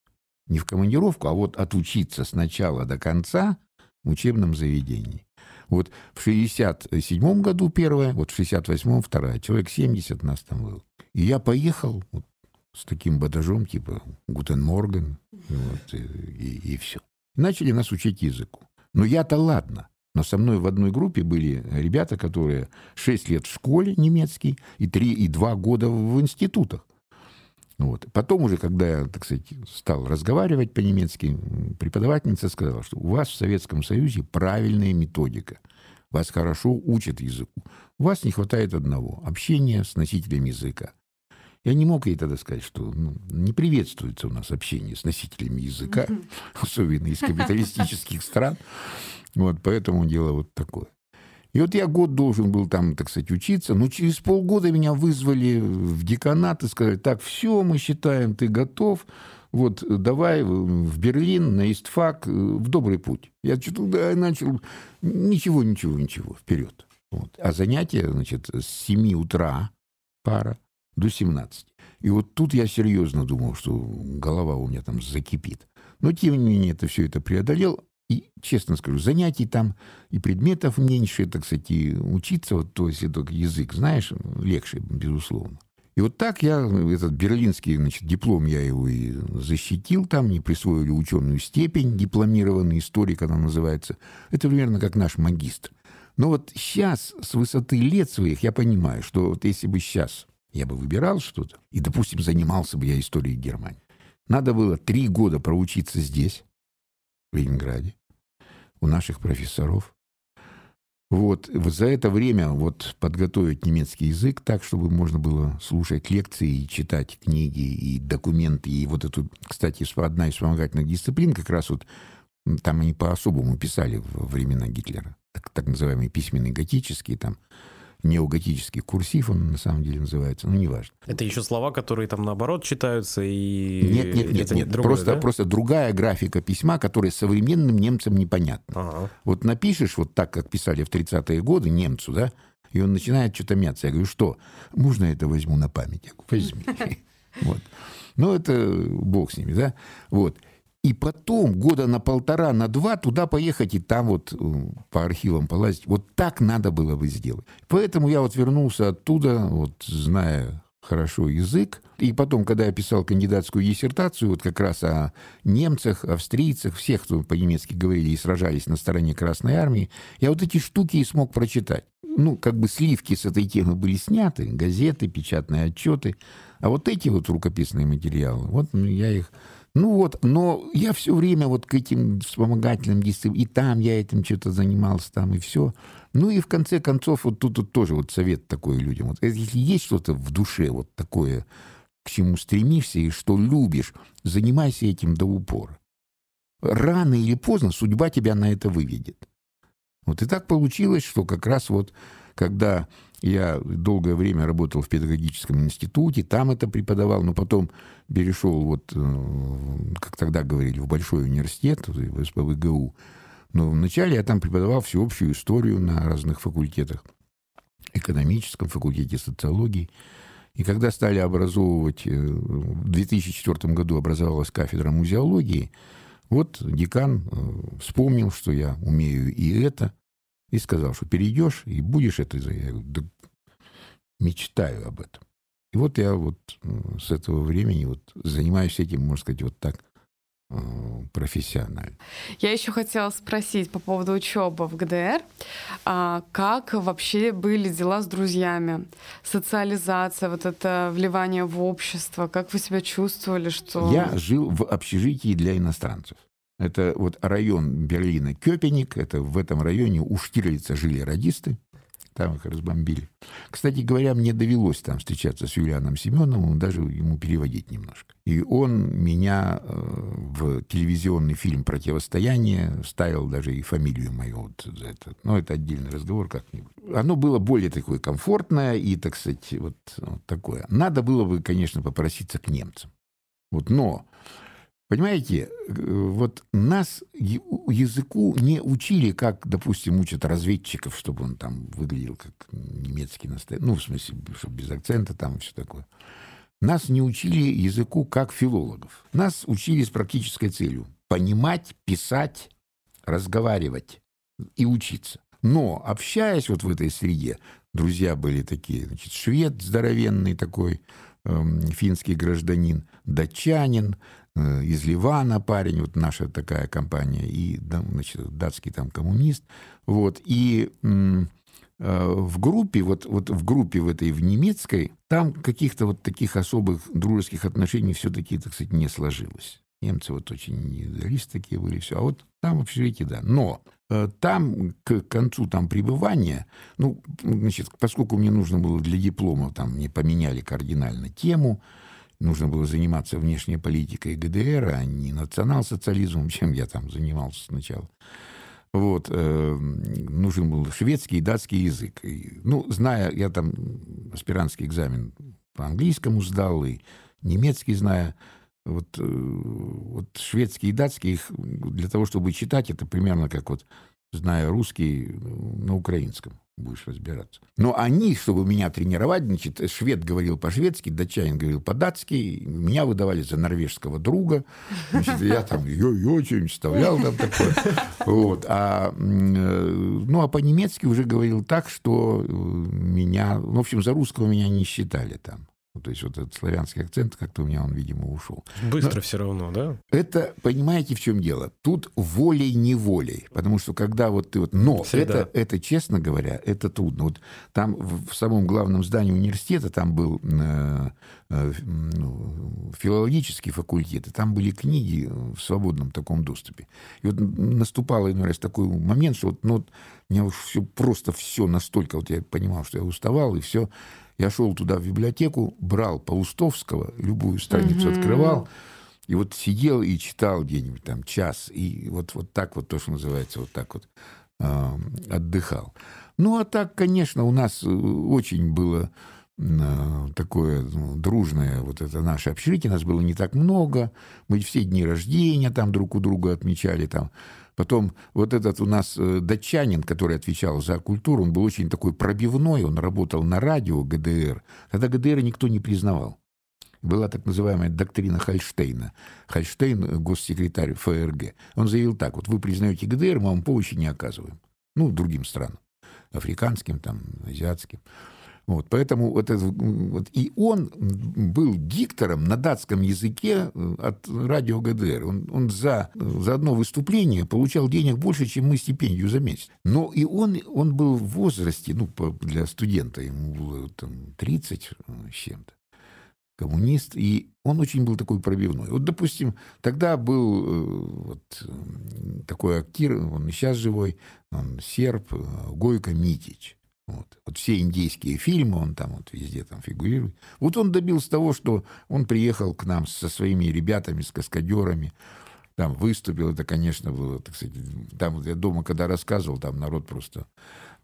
Не в командировку, а вот отучиться с начала до конца в учебном заведении. Вот в 67 году первое, вот в 68-м вторая. Человек 70 нас там было. И я поехал вот, с таким бадажом, типа «Гутен Морген», вот, и, и, и все. Начали нас учить языку. Но я-то ладно. Но со мной в одной группе были ребята, которые 6 лет в школе немецкий и 3 и 2 года в институтах. Вот. Потом уже, когда я, так сказать, стал разговаривать по-немецки, преподавательница сказала, что у вас в Советском Союзе правильная методика. Вас хорошо учат языку. У вас не хватает одного – общения с носителем языка. Я не мог ей тогда сказать, что ну, не приветствуется у нас общение с носителями языка, [LAUGHS] особенно из капиталистических стран. Вот, поэтому дело вот такое. И вот я год должен был там, так сказать, учиться, но через полгода меня вызвали в деканат и сказали, так, все, мы считаем, ты готов, вот давай в Берлин, на Истфак, в добрый путь. Я что-то начал, ничего, ничего, ничего, вперед. Вот. А занятия, значит, с 7 утра пара до 17. И вот тут я серьезно думал, что голова у меня там закипит. Но, тем не менее, это все это преодолел. И, честно скажу, занятий там и предметов меньше, так сказать, и учиться, вот, то есть только язык, знаешь, легче, безусловно. И вот так я, этот берлинский значит, диплом, я его и защитил там, мне присвоили ученую степень, дипломированный историк она называется. Это примерно как наш магистр. Но вот сейчас, с высоты лет своих, я понимаю, что вот если бы сейчас я бы выбирал что-то, и, допустим, занимался бы я историей Германии, надо было три года проучиться здесь, в Ленинграде, у наших профессоров. Вот, вот за это время вот подготовить немецкий язык так, чтобы можно было слушать лекции и читать книги и документы. И вот эту, кстати, одна из вспомогательных дисциплин, как раз вот там они по-особому писали во времена Гитлера, так, так называемые письменные готические, там неоготический курсив, он на самом деле называется, ну, неважно. Это еще слова, которые там наоборот читаются и... Нет, нет, нет, нет. Другое, просто, да? просто другая графика письма, которая современным немцам непонятна. Ага. Вот напишешь вот так, как писали в 30-е годы немцу, да, и он начинает что-то мяться. Я говорю, что, можно я это возьму на память? Я говорю, возьми. [LAUGHS] Вот. Ну, это бог с ними, да? Вот и потом года на полтора, на два туда поехать и там вот э, по архивам полазить. Вот так надо было бы сделать. Поэтому я вот вернулся оттуда, вот зная хорошо язык. И потом, когда я писал кандидатскую диссертацию, вот как раз о немцах, австрийцах, всех, кто по-немецки говорили и сражались на стороне Красной Армии, я вот эти штуки и смог прочитать. Ну, как бы сливки с этой темы были сняты, газеты, печатные отчеты. А вот эти вот рукописные материалы, вот ну, я их ну вот, но я все время вот к этим вспомогательным дисциплинам, и там я этим что-то занимался, там и все. Ну и в конце концов, вот тут, тут тоже вот совет такой людям. Вот если есть что-то в душе вот такое, к чему стремишься и что любишь, занимайся этим до упора. Рано или поздно судьба тебя на это выведет. Вот и так получилось, что как раз вот когда я долгое время работал в педагогическом институте, там это преподавал, но потом перешел, вот, э, как тогда говорили, в большой университет, в СПВГУ. Но вначале я там преподавал всеобщую историю на разных факультетах. Экономическом факультете социологии. И когда стали образовывать, э, в 2004 году образовалась кафедра музеологии, вот декан э, вспомнил, что я умею и это, и сказал, что перейдешь и будешь это. Я говорю, да мечтаю об этом. И вот я вот с этого времени вот занимаюсь этим, можно сказать, вот так э, профессионально. Я еще хотела спросить по поводу учебы в ГДР. А как вообще были дела с друзьями? Социализация, вот это вливание в общество. Как вы себя чувствовали? Что... Я жил в общежитии для иностранцев. Это вот район Берлина Кёпеник. Это в этом районе у Штирлица жили радисты. Там их разбомбили. Кстати говоря, мне довелось там встречаться с Юлианом Семеновым, даже ему переводить немножко. И он меня э, в телевизионный фильм «Противостояние» ставил даже и фамилию мою вот за это. Но это отдельный разговор как-нибудь. Оно было более такое комфортное и, так сказать, вот, вот такое. Надо было бы, конечно, попроситься к немцам. Вот, но Понимаете, э, вот нас языку не учили, как, допустим, учат разведчиков, чтобы он там выглядел как немецкий настоящий, ну, в смысле, чтобы без акцента там и все такое. Нас не учили языку как филологов. Нас учили с практической целью – понимать, писать, разговаривать и учиться. Но, общаясь вот в этой среде, друзья были такие, значит, швед здоровенный такой, э, финский гражданин, датчанин, из Ливана парень, вот наша такая компания, и значит, датский там коммунист. Вот, и э, в группе, вот, вот в группе в этой, в немецкой, там каких-то вот таких особых дружеских отношений все-таки, так сказать, не сложилось. Немцы вот очень индивидуалисты такие были, все. А вот там в общежитии, да. Но э, там к концу там пребывания, ну, значит, поскольку мне нужно было для диплома, там мне поменяли кардинально тему, нужно было заниматься внешней политикой ГДР, а не национал-социализмом, [LAUGHS] чем я там занимался сначала. Вот, э, нужен был шведский и датский язык. И, ну, зная, я там аспирантский экзамен по английскому сдал, и немецкий зная, вот, э, вот шведский и датский, их для того, чтобы читать, это примерно как вот, зная русский на украинском будешь разбираться. Но они, чтобы меня тренировать, значит, швед говорил по-шведски, датчанин говорил по-датски, меня выдавали за норвежского друга, значит, я там ее что-нибудь вставлял там такое. Вот. А, э, ну, а по-немецки уже говорил так, что э, меня, в общем, за русского меня не считали там. Ну, то есть вот этот славянский акцент, как-то у меня он, видимо, ушел. Быстро Но все равно, да? Это, понимаете, в чем дело? Тут волей-неволей. Потому что когда вот ты вот... Но это, это, честно говоря, это трудно. Вот там в, в самом главном здании университета, там был э, э, ну, филологический факультет, и там были книги в свободном таком доступе. И вот наступал иной раз такой момент, что вот, ну, у меня уж все, просто все настолько... Вот я понимал, что я уставал, и все я шел туда в библиотеку, брал Паустовского, любую страницу угу. открывал, и вот сидел и читал где-нибудь там час, и вот, вот так вот то, что называется, вот так вот э, отдыхал. Ну, а так, конечно, у нас э, очень было э, такое ну, дружное вот это наше общежитие, нас было не так много, мы все дни рождения там друг у друга отмечали там, Потом вот этот у нас э, датчанин, который отвечал за культуру, он был очень такой пробивной, он работал на радио ГДР. Тогда ГДР никто не признавал. Была так называемая доктрина Хальштейна. Хальштейн, э, госсекретарь ФРГ. Он заявил так, вот вы признаете ГДР, мы вам помощи не оказываем. Ну, другим странам. Африканским, там, азиатским. Вот, поэтому вот это, вот, и он был диктором на датском языке э, от радио ГДР. Он, он за, за одно выступление получал денег больше, чем мы стипендию за месяц. Но и он, он был в возрасте, ну, для студента, ему было там 30 э, с чем-то коммунист, и он очень был такой пробивной. Вот, допустим, тогда был э, вот, такой актер, он и сейчас живой, он серб, Гойко Митич. Вот. вот все индийские фильмы, он там вот везде там фигурирует. Вот он добился того, что он приехал к нам со своими ребятами, с каскадерами, там выступил, это, конечно, было, так сказать, там я дома, когда рассказывал, там народ просто,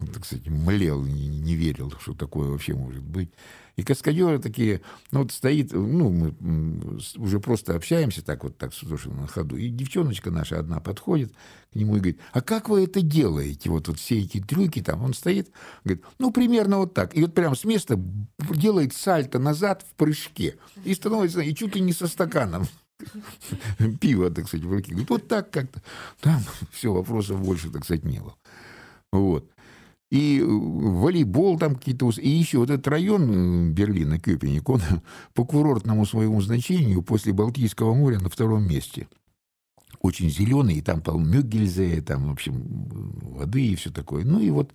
так сказать, млел, не, не верил, что такое вообще может быть. И каскадеры такие, ну вот стоит, ну мы уже просто общаемся так вот, так тоже на ходу, и девчоночка наша одна подходит к нему и говорит, а как вы это делаете, вот, вот все эти трюки там, он стоит, говорит, ну примерно вот так, и вот прям с места делает сальто назад в прыжке, и становится, и чуть ли не со стаканом [LAUGHS] пива, так сказать, в руке. Говорит, вот так как-то. Там все, вопросов больше, так сказать, не было. Вот и э, волейбол там какие-то... И еще вот этот район э, Берлина, Кёпеник, он [LAUGHS] по курортному своему значению после Балтийского моря на втором месте. очень зеленый, и там полно мюггельзе, там, в общем, воды и все такое. Ну и вот,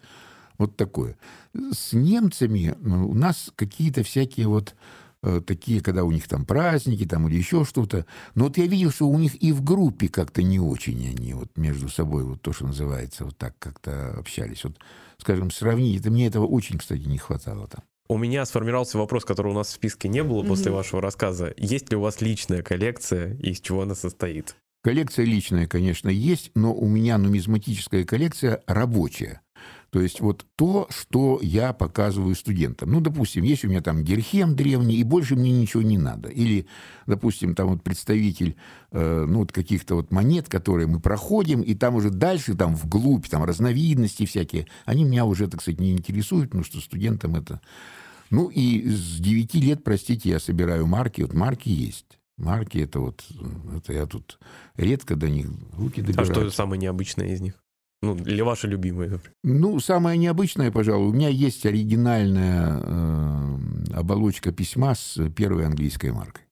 вот такое. С немцами у нас какие-то всякие вот э, такие, когда у них там праздники там или еще что-то. Но вот я видел, что у них и в группе как-то не очень они вот между собой вот то, что называется, вот так как-то общались. Вот, скажем, сравнить, это мне этого очень, кстати, не хватало там. У меня сформировался вопрос, который у нас в списке не было после вашего рассказа. Есть ли у вас личная коллекция и из чего она состоит? Коллекция личная, конечно, есть, но у меня нумизматическая коллекция рабочая. То есть вот то, что я показываю студентам. Ну, допустим, есть у меня там Герхем древний, и больше мне ничего не надо. Или, допустим, там вот представитель э, ну, вот каких-то вот монет, которые мы проходим, и там уже дальше, там вглубь, там разновидности всякие, они меня уже, так сказать, не интересуют, потому что студентам это... Ну, и с 9 лет, простите, я собираю марки. Вот марки есть. Марки это вот, это я тут редко до них руки добираюсь. А что самое необычное из них? Ну, или ваша любимая? Ну, самое необычное, пожалуй, у меня есть оригинальная э, оболочка письма с первой английской маркой.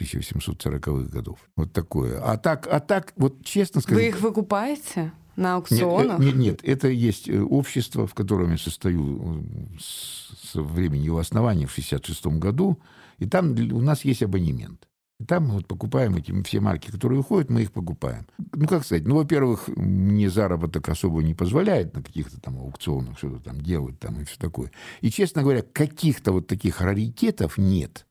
1840-х годов. Вот такое. А так, а так, вот честно сказать... Вы их выкупаете на аукционах? Нет, нет, нет, это есть э, общество, в котором я состою э, с времени его основания в 66 году, и там у нас есть абонемент. Там мы вот покупаем эти все марки, которые уходят, мы их покупаем. Ну, как сказать, ну, во-первых, мне заработок особо не позволяет на каких-то там аукционах что-то там делать там и все такое. И, честно говоря, каких-то вот таких раритетов нет.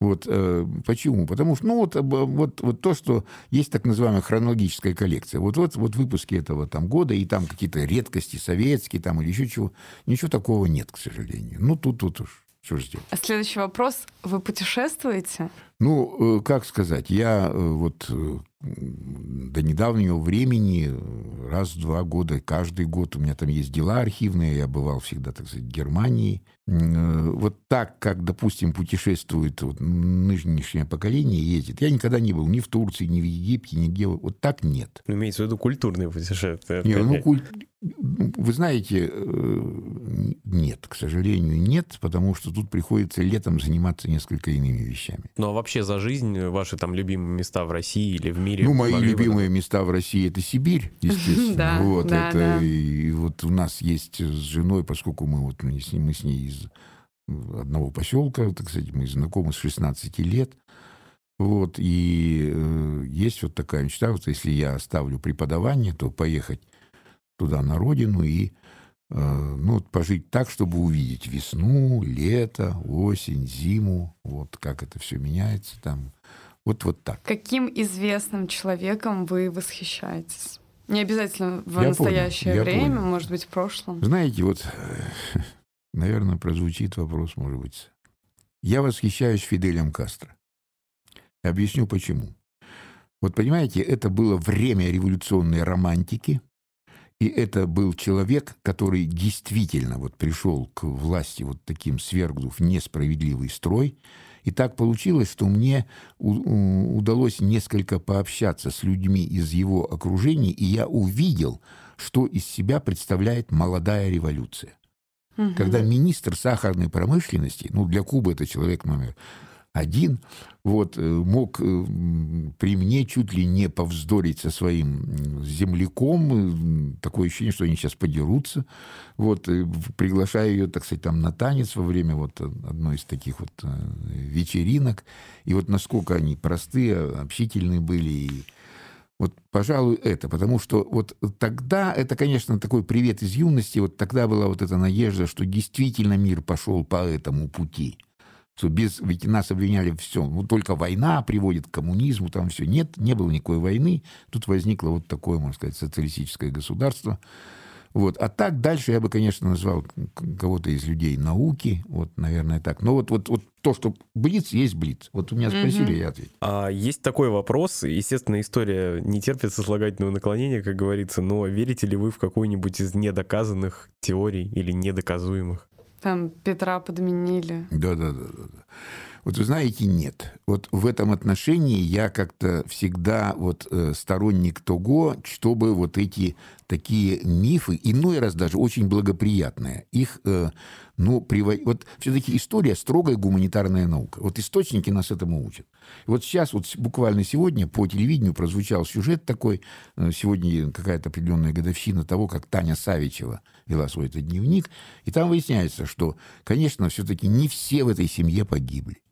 Вот э, почему? Потому что, ну, вот, вот, вот то, что есть так называемая хронологическая коллекция. Вот, вот, вот выпуски этого там года, и там какие-то редкости советские там или еще чего. Ничего такого нет, к сожалению. Ну, тут, тут уж что же сделать. А следующий вопрос. Вы путешествуете? Ну, э, как сказать, я э, вот э, до недавнего времени, раз в два года, каждый год у меня там есть дела архивные, я бывал всегда, так сказать, в Германии. Вот так, как, допустим, путешествует вот, нынешнее поколение, ездит. Я никогда не был ни в Турции, ни в Египте, нигде. Вот так нет. Ну, имеется в виду культурные путешествия. Не, ну, куль... Вы знаете, нет, к сожалению, нет, потому что тут приходится летом заниматься несколько иными вещами. Ну, а вообще за жизнь ваши там любимые места в России или в мире? Ну, мои любимые бы... места в России это Сибирь, [LAUGHS] естественно. Да, вот да, это да. и вот у нас есть с женой, поскольку мы вот мы с, мы с ней из одного поселка, так сказать, мы знакомы с 16 лет. Вот, и э, есть вот такая мечта, вот если я оставлю преподавание, то поехать туда на родину и Э, ну, пожить так, чтобы увидеть весну, лето, осень, зиму, вот как это все меняется там. Вот, вот так. Каким известным человеком вы восхищаетесь? Не обязательно в я настоящее понял, время, понял. может быть, в прошлом. Знаете, вот, [LAUGHS] наверное, прозвучит вопрос, может быть. Я восхищаюсь Фиделем Кастро. Объясню почему. Вот понимаете, это было время революционной романтики, и это был человек, который действительно вот пришел к власти вот таким свергнув несправедливый строй. И так получилось, что мне удалось несколько пообщаться с людьми из его окружения, и я увидел, что из себя представляет молодая революция. Угу. Когда министр сахарной промышленности, ну для Кубы это человек номер один, вот, э, мог э, при мне чуть ли не повздорить со своим земляком, такое ощущение, что они сейчас подерутся, вот, приглашая ее, так сказать, там на танец во время вот одной из таких вот э, вечеринок, и вот насколько они простые, общительные были, и вот, пожалуй, это, потому что вот тогда, это, конечно, такой привет из юности, вот тогда была вот эта надежда, что действительно мир пошел по этому пути – что без, ведь нас обвиняли все, ну, только война приводит к коммунизму, там все. Нет, не было никакой войны, тут возникло вот такое, можно сказать, социалистическое государство. Вот. А так дальше я бы, конечно, назвал кого-то из людей науки, вот, наверное, так. Но вот, вот, вот то, что Блиц, есть Блиц. Вот у меня спросили, mm-hmm. я ответил. А есть такой вопрос, естественно, история не терпит сослагательного наклонения, как говорится, но верите ли вы в какую-нибудь из недоказанных теорий или недоказуемых? Там Петра подменили. Да, да, да, да. Вот вы знаете, нет. Вот в этом отношении я как-то всегда вот э, сторонник того, чтобы вот эти такие мифы, иной раз даже очень благоприятные, их, э, ну, привод... вот все-таки история строгая гуманитарная наука. Вот источники нас этому учат. Вот сейчас, вот буквально сегодня по телевидению прозвучал сюжет такой, э, сегодня какая-то определенная годовщина того, как Таня Савичева вела свой этот дневник, и там выясняется, что, конечно, все-таки не все в этой семье погибли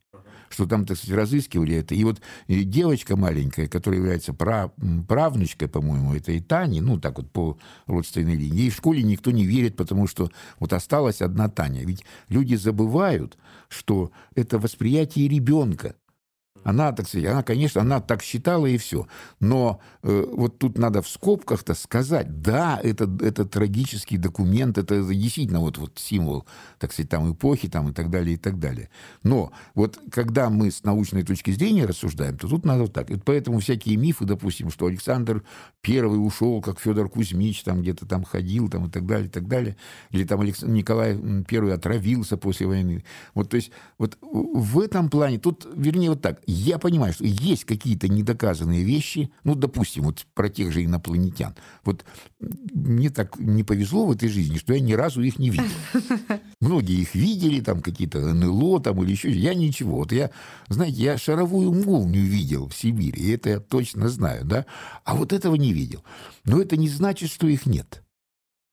что там, так сказать, разыскивали это. И вот девочка маленькая, которая является прав, правнучкой, по-моему, этой Тани, ну, так вот по родственной линии, ей в школе никто не верит, потому что вот осталась одна Таня. Ведь люди забывают, что это восприятие ребенка. Она, так сказать, она, конечно, она так считала и все. Но э, вот тут надо в скобках-то сказать, да, это, это трагический документ, это действительно вот, вот символ, так сказать, там эпохи там, и так далее, и так далее. Но вот когда мы с научной точки зрения рассуждаем, то тут надо вот так. И поэтому всякие мифы, допустим, что Александр Первый ушел, как Федор Кузьмич, там где-то там ходил, там и так далее, и так далее. Или там Александр, Николай Первый отравился после войны. Вот, то есть, вот в этом плане, тут, вернее, вот так, я понимаю, что есть какие-то недоказанные вещи, ну, допустим, вот про тех же инопланетян. Вот мне так не повезло в этой жизни, что я ни разу их не видел. [LAUGHS] Многие их видели, там какие-то НЛО там или еще. Я ничего. Вот я, знаете, я шаровую молнию видел в Сибири, и это я точно знаю, да. А вот этого не видел. Но это не значит, что их нет.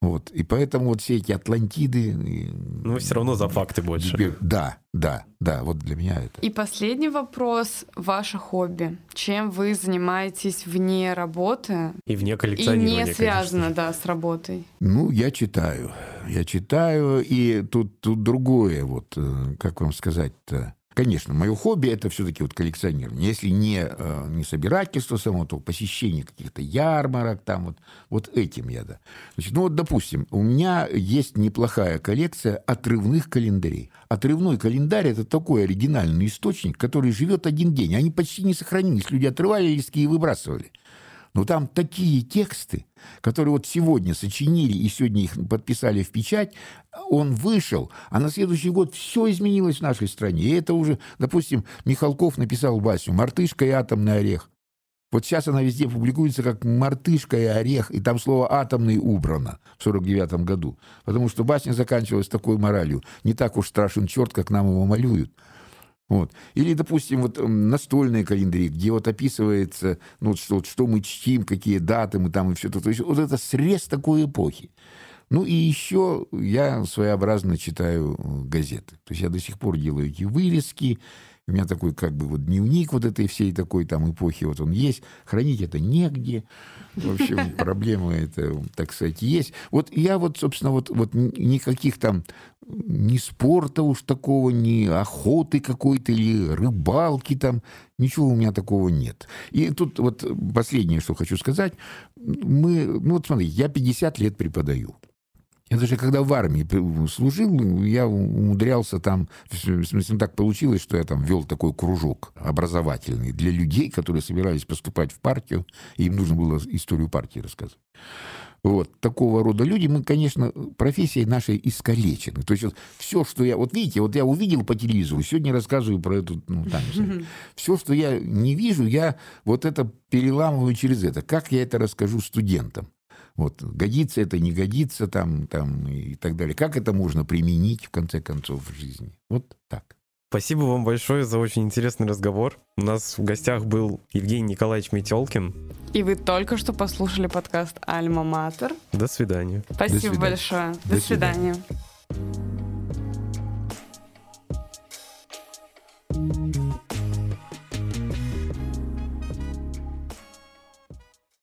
Вот. И поэтому вот все эти Атлантиды... Ну, все равно за факты больше. Да, да, да, вот для меня это. И последний вопрос. Ваше хобби. Чем вы занимаетесь вне работы? И вне коллекционирования, И не связано, конечно. да, с работой. Ну, я читаю. Я читаю, и тут, тут другое, вот, э, как вам сказать-то, Конечно, мое хобби это все-таки вот коллекционирование. Если не, э, не собирательство само, то посещение каких-то ярмарок, там вот, вот этим я, да. Значит, ну вот, допустим, у меня есть неплохая коллекция отрывных календарей. Отрывной календарь – это такой оригинальный источник, который живет один день. Они почти не сохранились. Люди отрывали листки и выбрасывали. Но там такие тексты, которые вот сегодня сочинили и сегодня их подписали в печать, он вышел, а на следующий год все изменилось в нашей стране. И это уже, допустим, Михалков написал Васю «Мартышка и атомный орех». Вот сейчас она везде публикуется как «Мартышка и орех», и там слово «атомный» убрано в 49 году. Потому что басня заканчивалась такой моралью. Не так уж страшен черт, как нам его малюют. Вот. Или, допустим, вот настольные календари, где вот описывается, ну, что, что мы чтим, какие даты мы там и все это. То есть вот это срез такой эпохи. Ну и еще я своеобразно читаю газеты. То есть я до сих пор делаю эти вырезки, у меня такой как бы вот дневник вот этой всей такой там эпохи вот он есть. Хранить это негде. В общем, [LAUGHS] проблема это, так сказать, есть. Вот я вот, собственно, вот, вот никаких там ни спорта уж такого, ни охоты какой-то, или рыбалки там, ничего у меня такого нет. И тут вот последнее, что хочу сказать. Мы, ну вот смотри, я 50 лет преподаю. Я даже когда в армии служил, я умудрялся там, в смысле, так получилось, что я там вел такой кружок образовательный для людей, которые собирались поступать в партию, и им нужно было историю партии рассказывать. Вот, такого рода люди, мы, конечно, профессией нашей искалечены. То есть вот все, что я... Вот видите, вот я увидел по телевизору, сегодня рассказываю про эту ну, там, Все, что я не вижу, я вот это переламываю через это. Как я это расскажу студентам? Вот, годится это, не годится там, там и так далее. Как это можно применить, в конце концов, в жизни? Вот так. Спасибо вам большое за очень интересный разговор. У нас в гостях был Евгений Николаевич Метелкин. И вы только что послушали подкаст «Альма Матер». До свидания. Спасибо До свидания. большое. До, До свидания. свидания.